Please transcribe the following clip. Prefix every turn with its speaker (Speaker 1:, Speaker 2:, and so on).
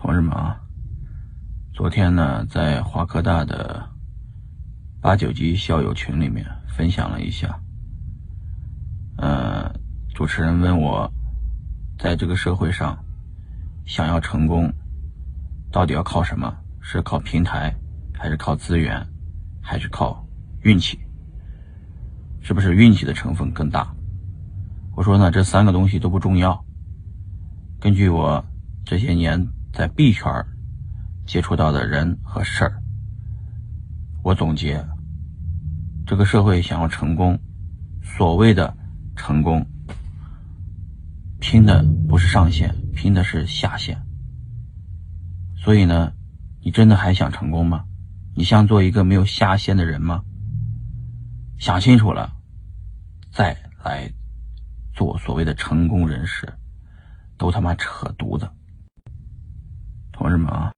Speaker 1: 同志们啊，昨天呢，在华科大的八九级校友群里面分享了一下。呃，主持人问我，在这个社会上，想要成功，到底要靠什么？是靠平台，还是靠资源，还是靠运气？是不是运气的成分更大？我说呢，这三个东西都不重要。根据我这些年。在 B 圈接触到的人和事儿，我总结：这个社会想要成功，所谓的成功，拼的不是上限，拼的是下限。所以呢，你真的还想成功吗？你想做一个没有下限的人吗？想清楚了，再来做所谓的成功人士，都他妈扯犊子。同志们啊！